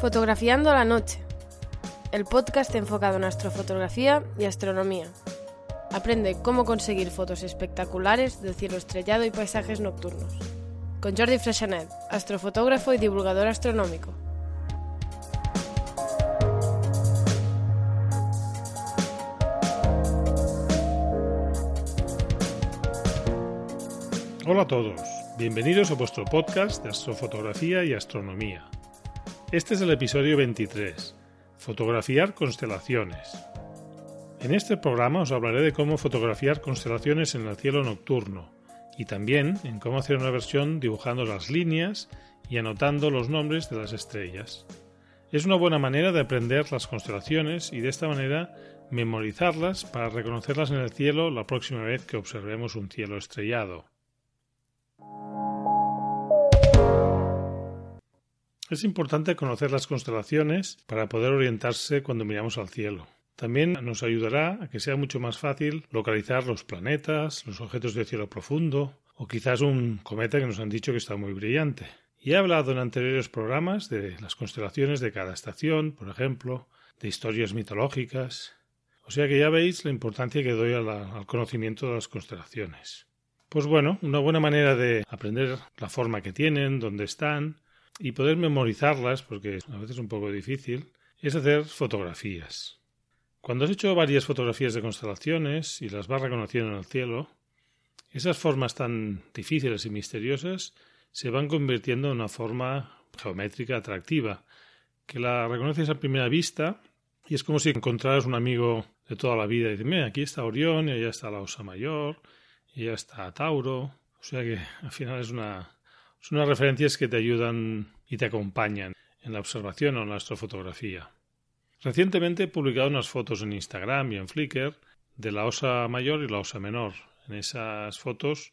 Fotografiando la noche, el podcast enfocado en astrofotografía y astronomía. Aprende cómo conseguir fotos espectaculares del cielo estrellado y paisajes nocturnos. Con Jordi Freixanet, astrofotógrafo y divulgador astronómico. Hola a todos, bienvenidos a vuestro podcast de astrofotografía y astronomía. Este es el episodio 23, Fotografiar constelaciones. En este programa os hablaré de cómo fotografiar constelaciones en el cielo nocturno y también en cómo hacer una versión dibujando las líneas y anotando los nombres de las estrellas. Es una buena manera de aprender las constelaciones y de esta manera memorizarlas para reconocerlas en el cielo la próxima vez que observemos un cielo estrellado. Es importante conocer las constelaciones para poder orientarse cuando miramos al cielo. También nos ayudará a que sea mucho más fácil localizar los planetas, los objetos de cielo profundo o quizás un cometa que nos han dicho que está muy brillante. Y he hablado en anteriores programas de las constelaciones de cada estación, por ejemplo, de historias mitológicas. O sea que ya veis la importancia que doy al conocimiento de las constelaciones. Pues bueno, una buena manera de aprender la forma que tienen, dónde están, y poder memorizarlas, porque a veces es un poco difícil, es hacer fotografías. Cuando has hecho varias fotografías de constelaciones y las vas reconociendo en el cielo, esas formas tan difíciles y misteriosas se van convirtiendo en una forma geométrica atractiva, que la reconoces a primera vista y es como si encontraras un amigo de toda la vida y dices, mira, aquí está Orión y allá está la Osa Mayor y allá está Tauro. O sea que al final es una, son unas referencias que te ayudan y te acompañan en la observación o en la astrofotografía. Recientemente he publicado unas fotos en Instagram y en Flickr de la osa mayor y la osa menor. En esas fotos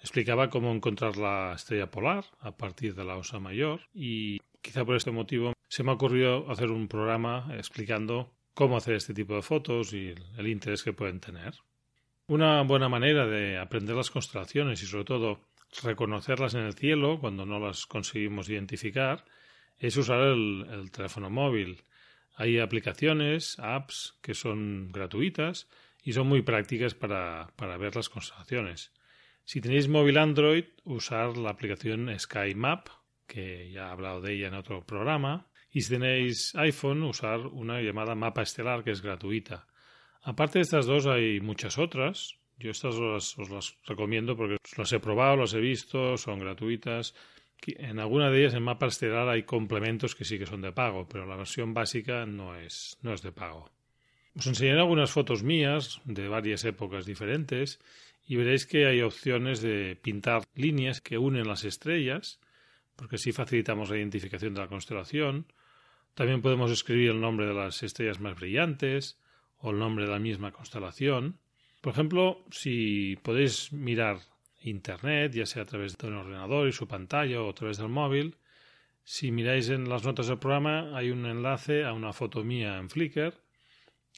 explicaba cómo encontrar la estrella polar a partir de la osa mayor y quizá por este motivo se me ha ocurrido hacer un programa explicando cómo hacer este tipo de fotos y el interés que pueden tener. Una buena manera de aprender las constelaciones y sobre todo reconocerlas en el cielo cuando no las conseguimos identificar es usar el, teléfono móvil. Hay aplicaciones, apps que son gratuitas y son muy prácticas para, para ver las constelaciones. Si tenéis móvil Android, usar la aplicación Sky Map, que ya he hablado de ella en otro programa. Y si tenéis iPhone, usar una llamada Mapa Estelar, que es gratuita. Aparte de estas dos, hay muchas otras. Yo estas os las, recomiendo porque las he probado, las he visto, son gratuitas. En alguna de ellas en Mapa Estelar hay complementos que sí que son de pago, pero la versión básica no es, no es de pago. Os enseñaré algunas fotos mías de varias épocas diferentes y veréis que hay opciones de pintar líneas que unen las estrellas, porque así facilitamos la identificación de la constelación. También podemos escribir el nombre de las estrellas más brillantes o el nombre de la misma constelación. Por ejemplo, si podéis mirar Internet, ya sea a través de un ordenador y su pantalla o a través del móvil, si miráis en las notas del programa hay un enlace a una foto mía en Flickr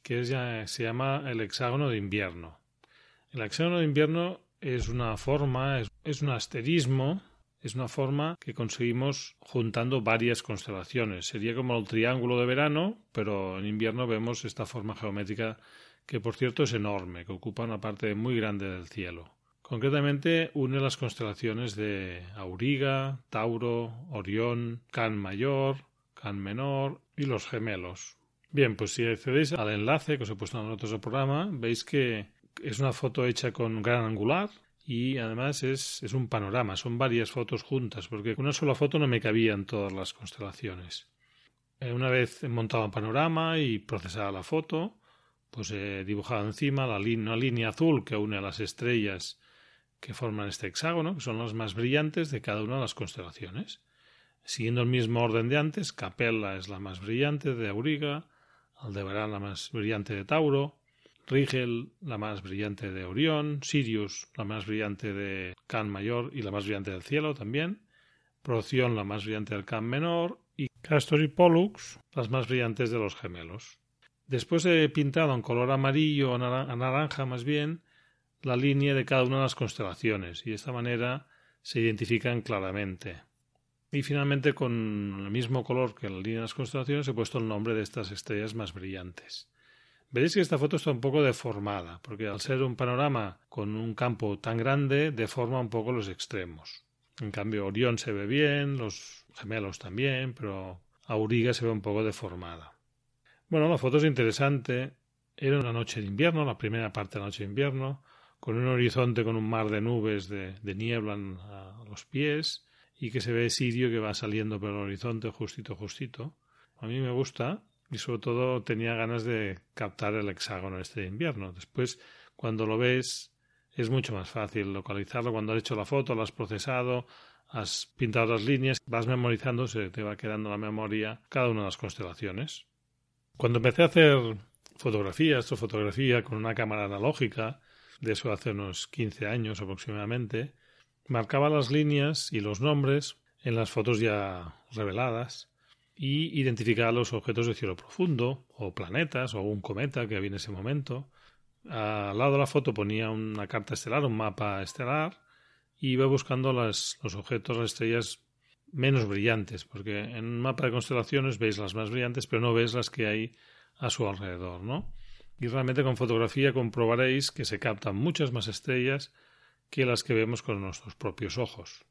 que se llama el hexágono de invierno. El hexágono de invierno es una forma, es un asterismo, es una forma que conseguimos juntando varias constelaciones. Sería como el triángulo de verano, pero en invierno vemos esta forma geométrica que por cierto es enorme, que ocupa una parte muy grande del cielo. Concretamente une las constelaciones de Auriga, Tauro, Orión, Can Mayor, Can Menor y los gemelos. Bien, pues si accedéis al enlace que os he puesto en del programa, veis que es una foto hecha con gran angular y además es, es un panorama, son varias fotos juntas, porque con una sola foto no me cabían todas las constelaciones. Eh, una vez montado un panorama y procesada la foto, pues he dibujado encima la una línea azul que une a las estrellas que forman este hexágono, que son las más brillantes de cada una de las constelaciones. Siguiendo el mismo orden de antes, Capella es la más brillante de Auriga, Aldebarán la más brillante de Tauro, Rigel la más brillante de Orión, Sirius la más brillante de Can Mayor y la más brillante del cielo también, Proción la más brillante del Can Menor y Castor y Pollux las más brillantes de los gemelos. Después he pintado en color amarillo o naranja más bien la línea de cada una de las constelaciones y de esta manera se identifican claramente. Y finalmente con el mismo color que la línea de las constelaciones he puesto el nombre de estas estrellas más brillantes. Veréis que esta foto está un poco deformada, porque al ser un panorama con un campo tan grande, deforma un poco los extremos. En cambio, Orión se ve bien, los gemelos también, pero Auriga se ve un poco deformada. Bueno, la foto es interesante. Era una noche de invierno, la primera parte de la noche de invierno, con un horizonte con un mar de nubes de, niebla a los pies y que se ve Sirio que va saliendo por el horizonte justito, justito. A mí me gusta y sobre todo tenía ganas de captar el hexágono este de invierno. Después, cuando lo ves, es mucho más fácil localizarlo. Cuando has hecho la foto, la has procesado, has pintado las líneas, vas memorizando, se te va quedando la memoria cada una de las constelaciones. Cuando empecé a hacer fotografía, fotografía con una cámara analógica, de eso hace unos 15 años aproximadamente, marcaba las líneas y los nombres en las fotos ya reveladas y identificaba los objetos de cielo profundo o planetas o un cometa que había en ese momento. Al lado de la foto ponía una carta estelar, un mapa estelar y iba buscando las, los objetos, las estrellas menos brillantes, porque en un mapa de constelaciones veis las más brillantes, pero no veis las que hay a su alrededor, ¿no? Y realmente con fotografía comprobaréis que se captan muchas más estrellas que las que vemos con nuestros propios ojos.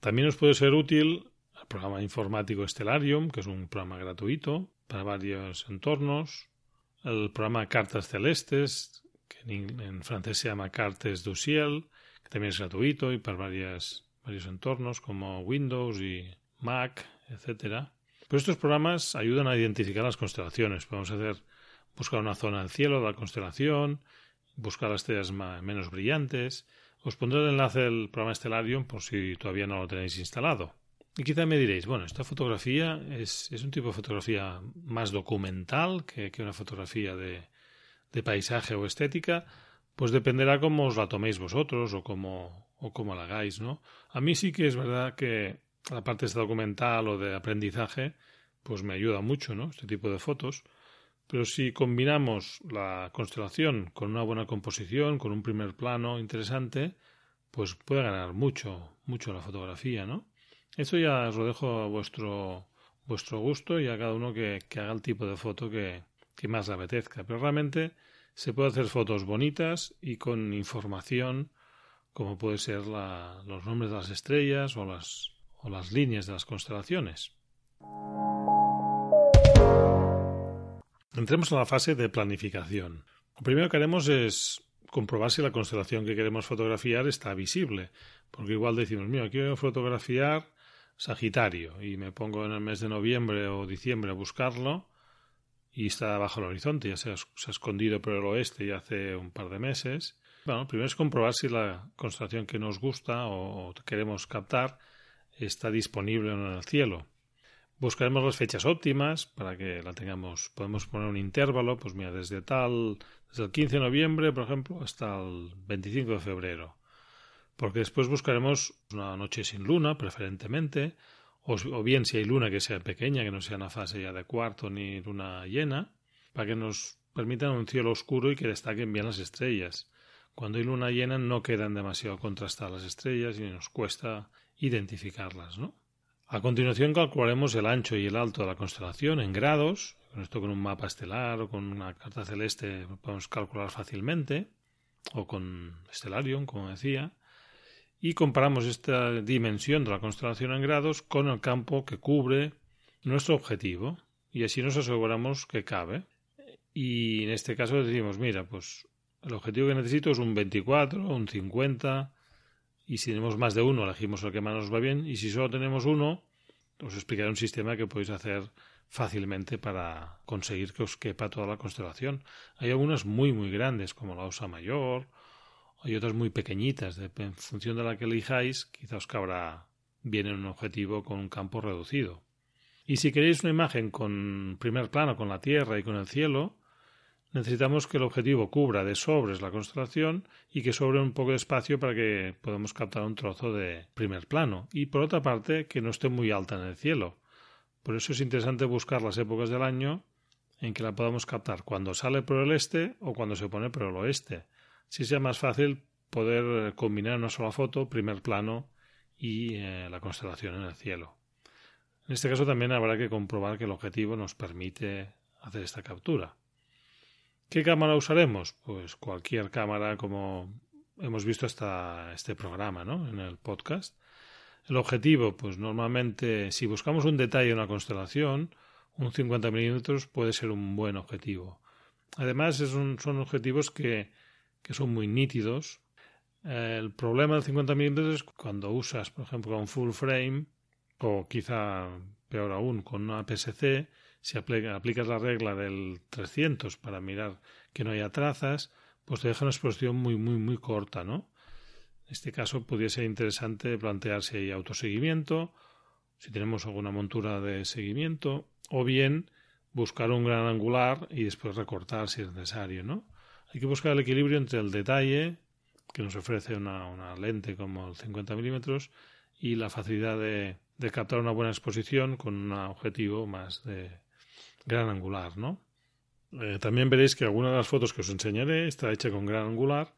También os puede ser útil el programa informático Stellarium, que es un programa gratuito para varios entornos, el programa Cartas Celestes, que en, francés se llama Cartes du Ciel, que también es gratuito y para varias varios entornos como Windows y Mac, etcétera. Pero estos programas ayudan a identificar las constelaciones. Podemos hacer buscar una zona del cielo de la constelación, buscar las estrellas menos brillantes. Os pondré el enlace del programa Stellarium por si todavía no lo tenéis instalado. Y quizá me diréis, bueno, esta fotografía es, es un tipo de fotografía más documental que, que una fotografía de paisaje o estética, pues dependerá cómo os la toméis vosotros o cómo, o como la hagáis, ¿no? A mí sí que es verdad que la parte esta documental o de aprendizaje, pues me ayuda mucho, ¿no? Este tipo de fotos. Pero si combinamos la constelación con una buena composición, con un primer plano interesante, pues puede ganar mucho, mucho la fotografía, ¿no? Esto ya os lo dejo a vuestro, vuestro gusto y a cada uno que, que haga el tipo de foto que, que más le apetezca. Pero realmente se puede hacer fotos bonitas y con información como puede ser los nombres de las estrellas o las, líneas de las constelaciones. Entremos en la fase de planificación. Lo primero que haremos es comprobar si la constelación que queremos fotografiar está visible, porque igual decimos, mira, quiero fotografiar Sagitario y me pongo en el mes de noviembre o diciembre a buscarlo y está bajo el horizonte, ya se ha, se ha escondido por el oeste ya hace un par de meses bueno, primero es comprobar si la constelación que nos gusta o queremos captar está disponible en el cielo. Buscaremos las fechas óptimas para que la tengamos. Podemos poner un intervalo, pues mira, desde tal, desde el 15 de noviembre, por ejemplo, hasta el 25 de febrero. Porque después buscaremos una noche sin luna, preferentemente, o, o bien si hay luna que sea pequeña, que no sea una fase ya de cuarto ni luna llena, para que nos permitan un cielo oscuro y que destaquen bien las estrellas. Cuando hay luna llena no quedan demasiado contrastadas las estrellas y nos cuesta identificarlas, ¿no? A continuación calcularemos el ancho y el alto de la constelación en grados. Con esto con un mapa estelar o con una carta celeste podemos calcular fácilmente. O con Stellarium, como decía. Y comparamos esta dimensión de la constelación en grados con el campo que cubre nuestro objetivo. Y así nos aseguramos que cabe. Y en este caso decimos, mira, pues el objetivo que necesito es un 24, un 50, y si tenemos más de uno, elegimos el que más nos va bien, y si solo tenemos uno, os explicaré un sistema que podéis hacer fácilmente para conseguir que os quepa toda la constelación. Hay algunas muy muy grandes como la Osa Mayor, hay otras muy pequeñitas, en función de la que elijáis, quizá os cabrá bien en un objetivo con un campo reducido. Y si queréis una imagen con primer plano, con la Tierra y con el cielo, necesitamos que el objetivo cubra de sobres la constelación y que sobre un poco de espacio para que podamos captar un trozo de primer plano. Y por otra parte, que no esté muy alta en el cielo. Por eso es interesante buscar las épocas del año en que la podamos captar, cuando sale por el este o cuando se pone por el oeste. Si sea más fácil poder combinar una sola foto, primer plano y eh, la constelación en el cielo. En este caso también habrá que comprobar que el objetivo nos permite hacer esta captura. ¿Qué cámara usaremos? Pues cualquier cámara como hemos visto hasta este programa, ¿no? En el podcast. El objetivo, pues normalmente si buscamos un detalle en una constelación, un 50 milímetros puede ser un buen objetivo. Además, son objetivos que, que son muy nítidos. El problema del 50 milímetros es cuando usas, por ejemplo, un full frame o quizá peor aún con una PSC, si aplicas la regla del 300 para mirar que no haya trazas, pues te deja una exposición muy, muy, muy corta, ¿no? En este caso podría ser interesante plantear si hay autoseguimiento, si tenemos alguna montura de seguimiento, o bien buscar un gran angular y después recortar si es necesario, ¿no? Hay que buscar el equilibrio entre el detalle que nos ofrece una, una lente como el 50 milímetros y la facilidad de, de captar una buena exposición con un objetivo más de gran angular, ¿no? Eh, también veréis que alguna de las fotos que os enseñaré está hecha con gran angular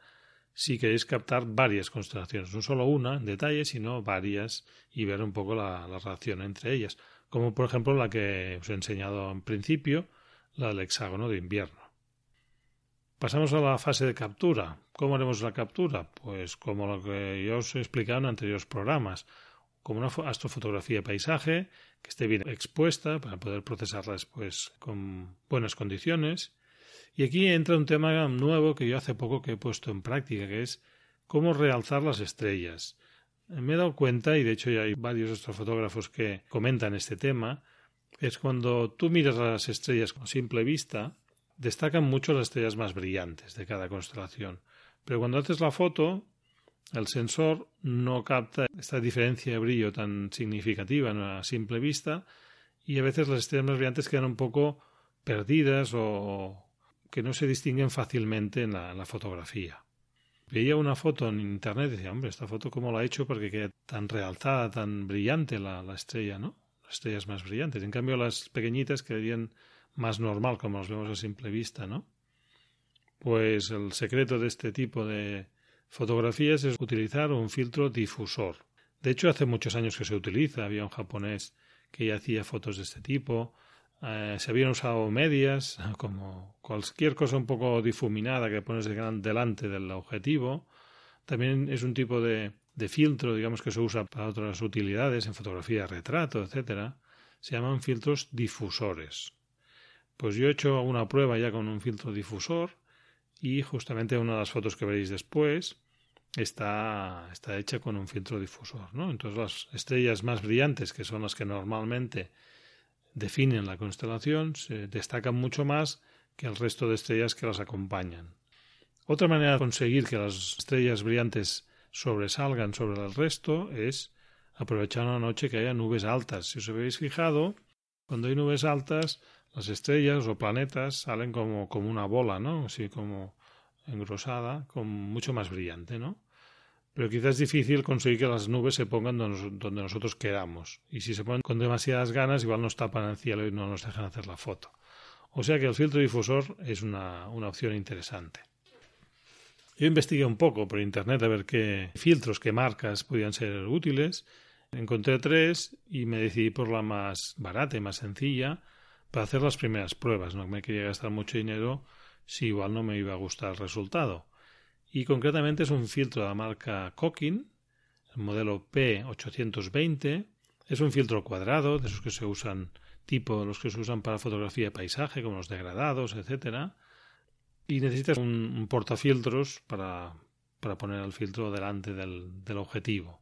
si queréis captar varias constelaciones, no solo una en detalle, sino varias y ver un poco la, la relación entre ellas, como por ejemplo la que os he enseñado en principio, la del hexágono de invierno. Pasamos a la fase de captura. ¿Cómo haremos la captura? Pues como lo que yo os he explicado en anteriores programas, como una astrofotografía de paisaje que esté bien expuesta para poder procesarla después con buenas condiciones. Y aquí entra un tema nuevo que yo hace poco que he puesto en práctica, que es cómo realzar las estrellas. Me he dado cuenta, y de hecho ya hay varios astrofotógrafos que comentan este tema, es cuando tú miras las estrellas con simple vista, destacan mucho las estrellas más brillantes de cada constelación. Pero cuando haces la foto, el sensor no capta esta diferencia de brillo tan significativa a simple vista y a veces las estrellas brillantes quedan un poco perdidas o que no se distinguen fácilmente en la, fotografía. Veía una foto en internet y decía, hombre, esta foto cómo la ha hecho porque queda tan realzada, tan brillante la, la estrella, ¿no? Las estrellas más brillantes. En cambio, las pequeñitas quedarían más normal, como las vemos a simple vista, ¿no? Pues el secreto de este tipo de, fotografías es utilizar un filtro difusor. De hecho, hace muchos años que se utiliza. Había un japonés que ya hacía fotos de este tipo. Eh, se habían usado medias, como cualquier cosa un poco difuminada que pones delante del objetivo. También es un tipo de, filtro, digamos, que se usa para otras utilidades, en fotografía, retrato, etcétera. Se llaman filtros difusores. Pues yo he hecho una prueba ya con un filtro difusor y justamente una de las fotos que veréis después está, está hecha con un filtro difusor. ¿no? Entonces las estrellas más brillantes, que son las que normalmente definen la constelación, se destacan mucho más que el resto de estrellas que las acompañan. Otra manera de conseguir que las estrellas brillantes sobresalgan sobre el resto es aprovechar una noche que haya nubes altas. Si os habéis fijado, cuando hay nubes altas, las estrellas o planetas salen como, como una bola, ¿no? Así como engrosada, con mucho más brillante, ¿no? Pero quizás es difícil conseguir que las nubes se pongan donde nosotros queramos. Y si se ponen con demasiadas ganas, igual nos tapan el cielo y no nos dejan hacer la foto. O sea que el filtro difusor es una, una opción interesante. Yo investigué un poco por internet a ver qué filtros, qué marcas podían ser útiles. Encontré tres y me decidí por la más barata y más sencilla para hacer las primeras pruebas. No me quería gastar mucho dinero si igual no me iba a gustar el resultado. Y concretamente es un filtro de la marca Cokin, el modelo P820. Es un filtro cuadrado, de esos que se usan, tipo los que se usan para fotografía de paisaje, como los degradados, etcétera. Y necesitas un, portafiltros para, para, poner el filtro delante del, del objetivo.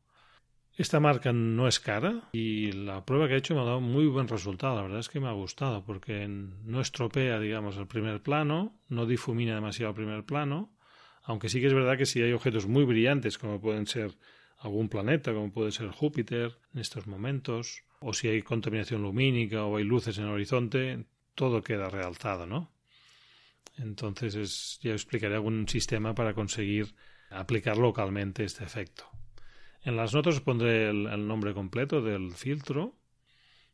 Esta marca no es cara y la prueba que he hecho me ha dado muy buen resultado. La verdad es que me ha gustado porque no estropea, digamos, el primer plano, no difumina demasiado el primer plano, aunque sí que es verdad que si hay objetos muy brillantes como pueden ser algún planeta, como puede ser Júpiter en estos momentos, o si hay contaminación lumínica o hay luces en el horizonte, todo queda realzado, ¿no? Entonces ya explicaré algún sistema para conseguir aplicar localmente este efecto. En las notas os pondré el, nombre completo del filtro.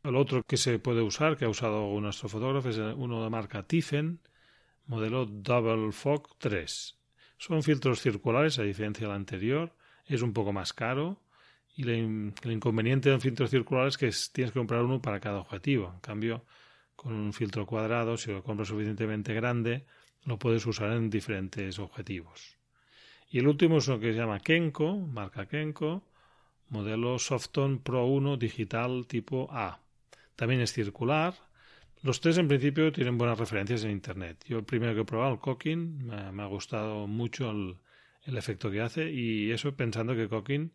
El otro que se puede usar, que ha usado nuestro fotógrafo, es uno de marca Tiffen, modelo Double Fog 3. Son filtros circulares, a diferencia del anterior. Es un poco más caro. Y el, inconveniente de un filtro circular es que tienes que comprar uno para cada objetivo. En cambio, con un filtro cuadrado, si lo compras suficientemente grande, lo puedes usar en diferentes objetivos. Y el último es lo que se llama Kenko, marca Kenko, modelo Softon Pro 1 digital tipo A. También es circular. Los tres en principio tienen buenas referencias en Internet. Yo el primero que he probado, el Cocking, me, ha gustado mucho el, efecto que hace y eso pensando que Cocking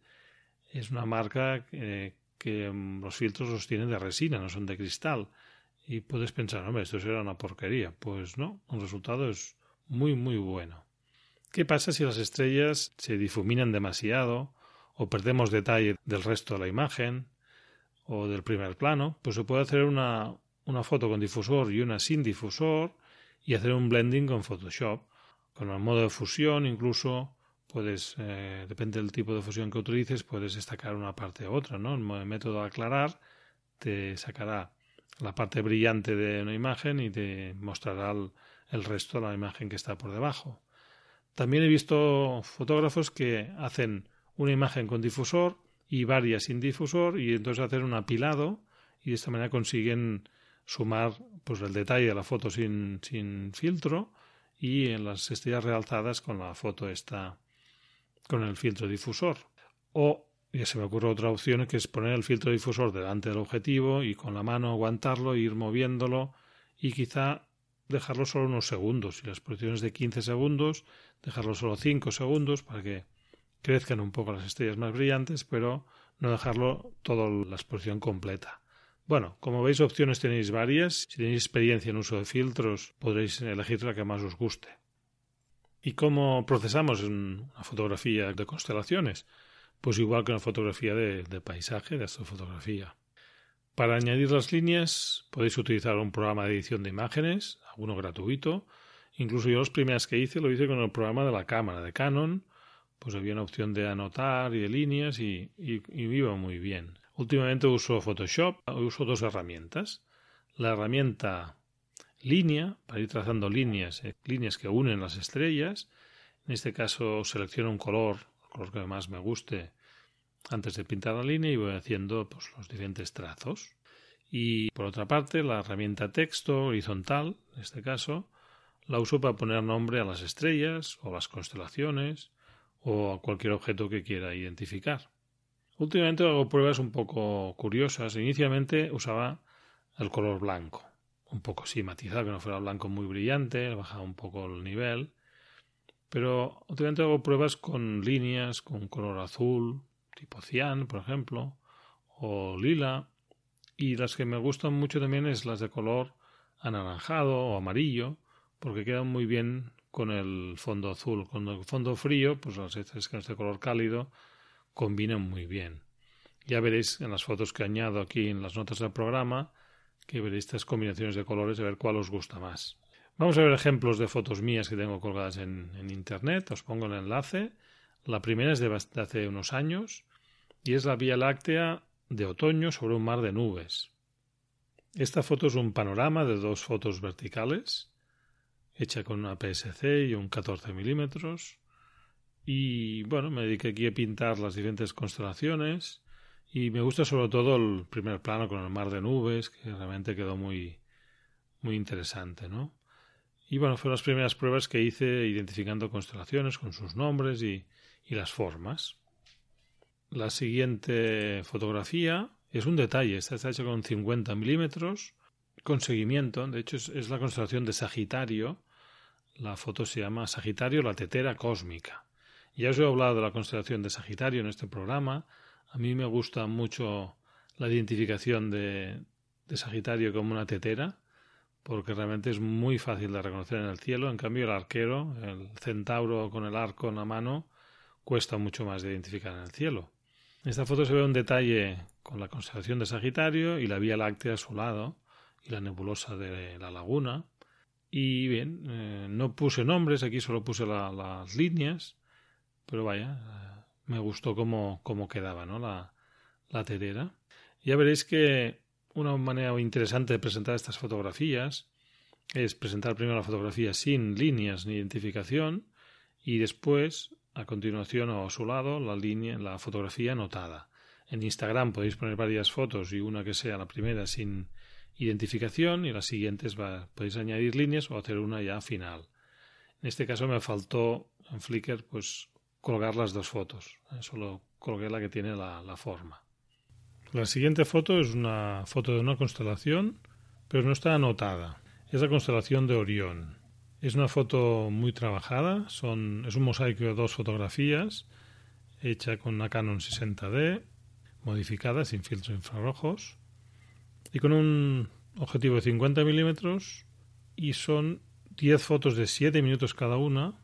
es una marca que mm, los filtros los tienen de resina, no son de cristal. Y puedes pensar, hombre, esto será una porquería. Pues no, el resultado es muy, muy bueno. ¿Qué pasa si las estrellas se difuminan demasiado o perdemos detalle del resto de la imagen o del primer plano? Pues se puede hacer una, una foto con difusor y una sin difusor y hacer un blending con Photoshop. Con el modo de fusión incluso puedes, eh, depende del tipo de fusión que utilices, puedes destacar una parte u otra, ¿no? El método de aclarar te sacará la parte brillante de una imagen y te mostrará el resto de la imagen que está por debajo. También he visto fotógrafos que hacen una imagen con difusor y varias sin difusor y entonces hacen un apilado y de esta manera consiguen sumar pues el detalle de la foto sin, sin filtro y en las estrellas realzadas con la foto esta con el filtro difusor. O ya se me ocurre otra opción que es poner el filtro difusor delante del objetivo y con la mano aguantarlo, ir moviéndolo y quizá dejarlo solo unos segundos. Si la exposición es de 15 segundos, dejarlo solo 5 segundos para que crezcan un poco las estrellas más brillantes, pero no dejarlo toda la exposición completa. Bueno, como veis, opciones tenéis varias. Si tenéis experiencia en uso de filtros, podréis elegir la que más os guste. ¿Y cómo procesamos una fotografía de constelaciones? Pues igual que una fotografía de, de paisaje, de astrofotografía. Para añadir las líneas podéis utilizar un programa de edición de imágenes, alguno gratuito. Incluso yo las primeras que hice lo hice con el programa de la cámara de Canon, pues había una opción de anotar y de líneas y, iba muy bien. Últimamente uso Photoshop, uso dos herramientas. La herramienta línea, para ir trazando líneas, eh, líneas que unen las estrellas. En este caso selecciono un color, el color que más me guste, antes de pintar la línea y voy haciendo pues, los diferentes trazos. Y por otra parte, la herramienta texto horizontal, en este caso, la uso para poner nombre a las estrellas o a las constelaciones o a cualquier objeto que quiera identificar. Últimamente hago pruebas un poco curiosas. Inicialmente usaba el color blanco, un poco sí matizado, que no fuera blanco muy brillante, bajaba un poco el nivel. Pero últimamente hago pruebas con líneas, con color azul, tipo cian, por ejemplo, o lila, y las que me gustan mucho también es las de color anaranjado o amarillo, porque quedan muy bien con el fondo azul. Con el fondo frío, pues las veces con este color cálido combinan muy bien. Ya veréis en las fotos que añado aquí en las notas del programa que veréis estas combinaciones de colores a ver cuál os gusta más. Vamos a ver ejemplos de fotos mías que tengo colgadas en internet. Os pongo el enlace la primera es de hace unos años y es la Vía Láctea de otoño sobre un mar de nubes. Esta foto es un panorama de dos fotos verticales, hecha con una PSC y un 14 milímetros. Y bueno, me dediqué aquí a pintar las diferentes constelaciones y me gusta sobre todo el primer plano con el mar de nubes, que realmente quedó muy, muy interesante, ¿no? Y bueno, fueron las primeras pruebas que hice identificando constelaciones con sus nombres y, y las formas. La siguiente fotografía es un detalle, esta está hecha con 50 milímetros, con seguimiento, de hecho es, la constelación de Sagitario, la foto se llama Sagitario, la tetera cósmica. Ya os he hablado de la constelación de Sagitario en este programa, A mí me gusta mucho la identificación de, de Sagitario como una tetera, porque realmente es muy fácil de reconocer en el cielo. En cambio, el arquero, el centauro con el arco en la mano, cuesta mucho más de identificar en el cielo. En esta foto se ve un detalle con la constelación de Sagitario y la Vía Láctea a su lado y la nebulosa de la laguna. Y bien, eh, no puse nombres, aquí solo puse las líneas, pero vaya, eh, me gustó cómo, cómo quedaba ¿no? la, la tetera. Ya veréis que una manera interesante de presentar estas fotografías es presentar primero la fotografía sin líneas ni identificación y después, a continuación o a su lado, la línea, la fotografía anotada. En Instagram podéis poner varias fotos y una que sea la primera sin identificación y las siguientes podéis añadir líneas o hacer una ya final. En este caso me faltó en Flickr pues colgar las dos fotos. Solo colgué la que tiene la, la forma. La siguiente foto es una foto de una constelación, pero no está anotada. Es la constelación de Orión. Es una foto muy trabajada, son, es un mosaico de dos fotografías, hecha con una Canon 60D, modificada sin filtros infrarrojos, y con un objetivo de 50 milímetros, y son 10 fotos de 7 minutos cada una,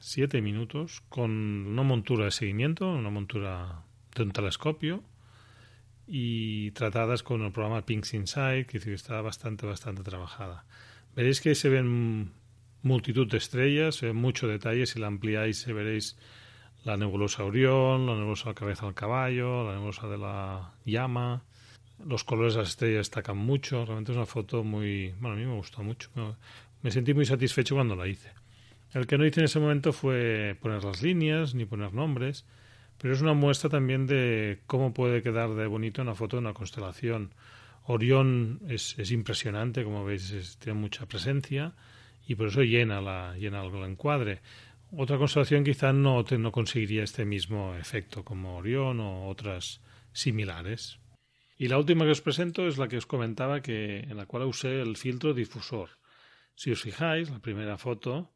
7 minutos, con una montura de seguimiento, una montura de un telescopio, y tratadas con el programa Pinks Inside, que está bastante, bastante trabajada. Veréis que se ven multitud de estrellas, ven mucho detalle, si la ampliáis veréis la nebulosa Orión, la nebulosa cabeza del caballo, la nebulosa de la llama, los colores de las estrellas destacan mucho, realmente es una foto muy... bueno, a mí me gustó mucho, me sentí muy satisfecho cuando la hice. El que no hice en ese momento fue poner las líneas ni poner nombres, pero es una muestra también de cómo puede quedar de bonito una foto de una constelación. Orión es impresionante, como veis, tiene mucha presencia y por eso llena, la, llena el encuadre. Otra constelación quizá no, no conseguiría este mismo efecto como Orión o otras similares. Y la última que os presento es la que os comentaba que en la cual usé el filtro difusor. Si os fijáis, la primera foto,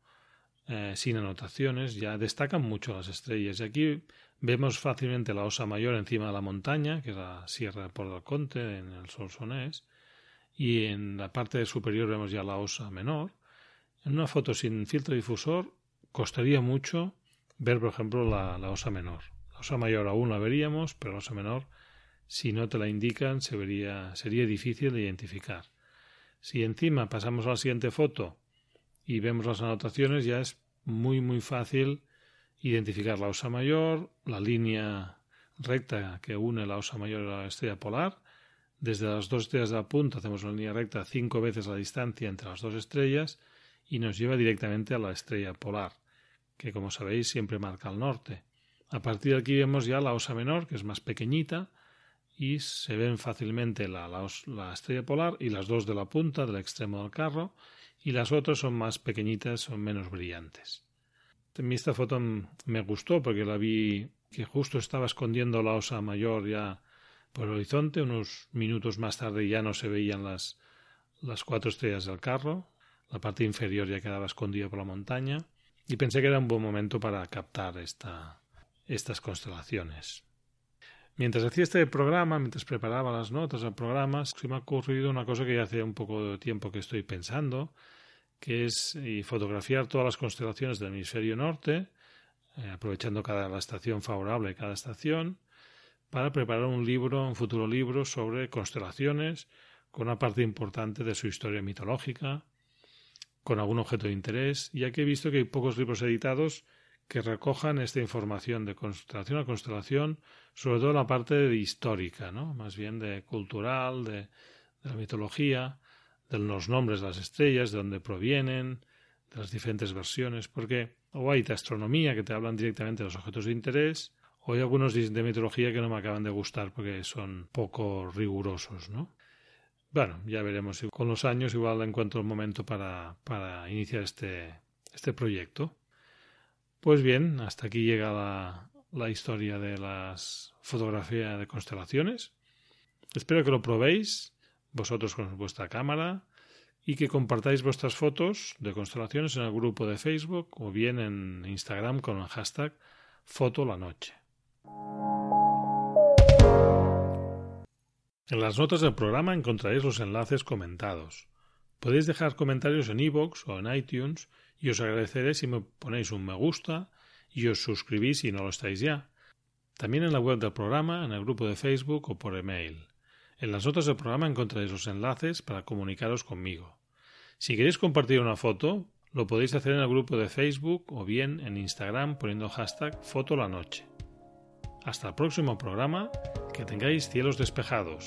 eh, sin anotaciones, ya destacan mucho las estrellas. Y aquí Vemos fácilmente la osa mayor encima de la montaña, que es la Sierra por el Conte, en el Solsonés, y en la parte superior vemos ya la osa menor. En una foto sin filtro difusor costaría mucho ver, por ejemplo, la, osa menor. La osa mayor aún la veríamos, pero la osa menor, si no te la indican, sería difícil de identificar. Si encima pasamos a la siguiente foto y vemos las anotaciones, ya es muy muy fácil identificar la osa mayor, la línea recta que une la osa mayor a la estrella polar. Desde las dos estrellas de la punta hacemos una línea recta cinco veces la distancia entre las dos estrellas y nos lleva directamente a la estrella polar, que como sabéis siempre marca el norte. A partir de aquí vemos ya la osa menor, que es más pequeñita, y se ven fácilmente la, la, estrella polar y las dos de la punta del extremo del carro, y las otras son más pequeñitas, son menos brillantes. A mí esta foto me gustó porque la vi que justo estaba escondiendo la osa mayor ya por el horizonte. Unos minutos más tarde ya no se veían las, las cuatro estrellas del carro. La parte inferior ya quedaba escondida por la montaña. Y pensé que era un buen momento para captar esta, estas constelaciones. Mientras hacía este programa, mientras preparaba las notas del programa, se me ha ocurrido una cosa que ya hace un poco de tiempo que estoy pensando, que es y fotografiar todas las constelaciones del hemisferio norte, eh, aprovechando cada la estación favorable de cada estación, para preparar un libro, un futuro libro sobre constelaciones, con una parte importante de su historia mitológica, con algún objeto de interés, ya que he visto que hay pocos libros editados que recojan esta información de constelación a constelación, sobre todo la parte histórica, ¿no? más bien de cultural, de, de la mitología, de los nombres de las estrellas, de dónde provienen, de las diferentes versiones, porque o hay de astronomía que te hablan directamente de los objetos de interés, o hay algunos de meteorología que no me acaban de gustar porque son poco rigurosos, ¿no? Bueno, ya veremos con los años igual encuentro el momento para, para iniciar este, este proyecto. Pues bien, hasta aquí llega la, la historia de las fotografías de constelaciones. Espero que lo probéis vosotros con vuestra cámara y que compartáis vuestras fotos de constelaciones en el grupo de Facebook o bien en Instagram con el hashtag Foto la Noche. En las notas del programa encontraréis los enlaces comentados. Podéis dejar comentarios en iVoox o en iTunes y os agradeceré si me ponéis un me gusta y os suscribís si no lo estáis ya. También en la web del programa, en el grupo de Facebook o por email. En las notas del programa encontraréis los enlaces para comunicaros conmigo. Si queréis compartir una foto, lo podéis hacer en el grupo de Facebook o bien en Instagram poniendo hashtag fotolanoche. Hasta el próximo programa, que tengáis cielos despejados.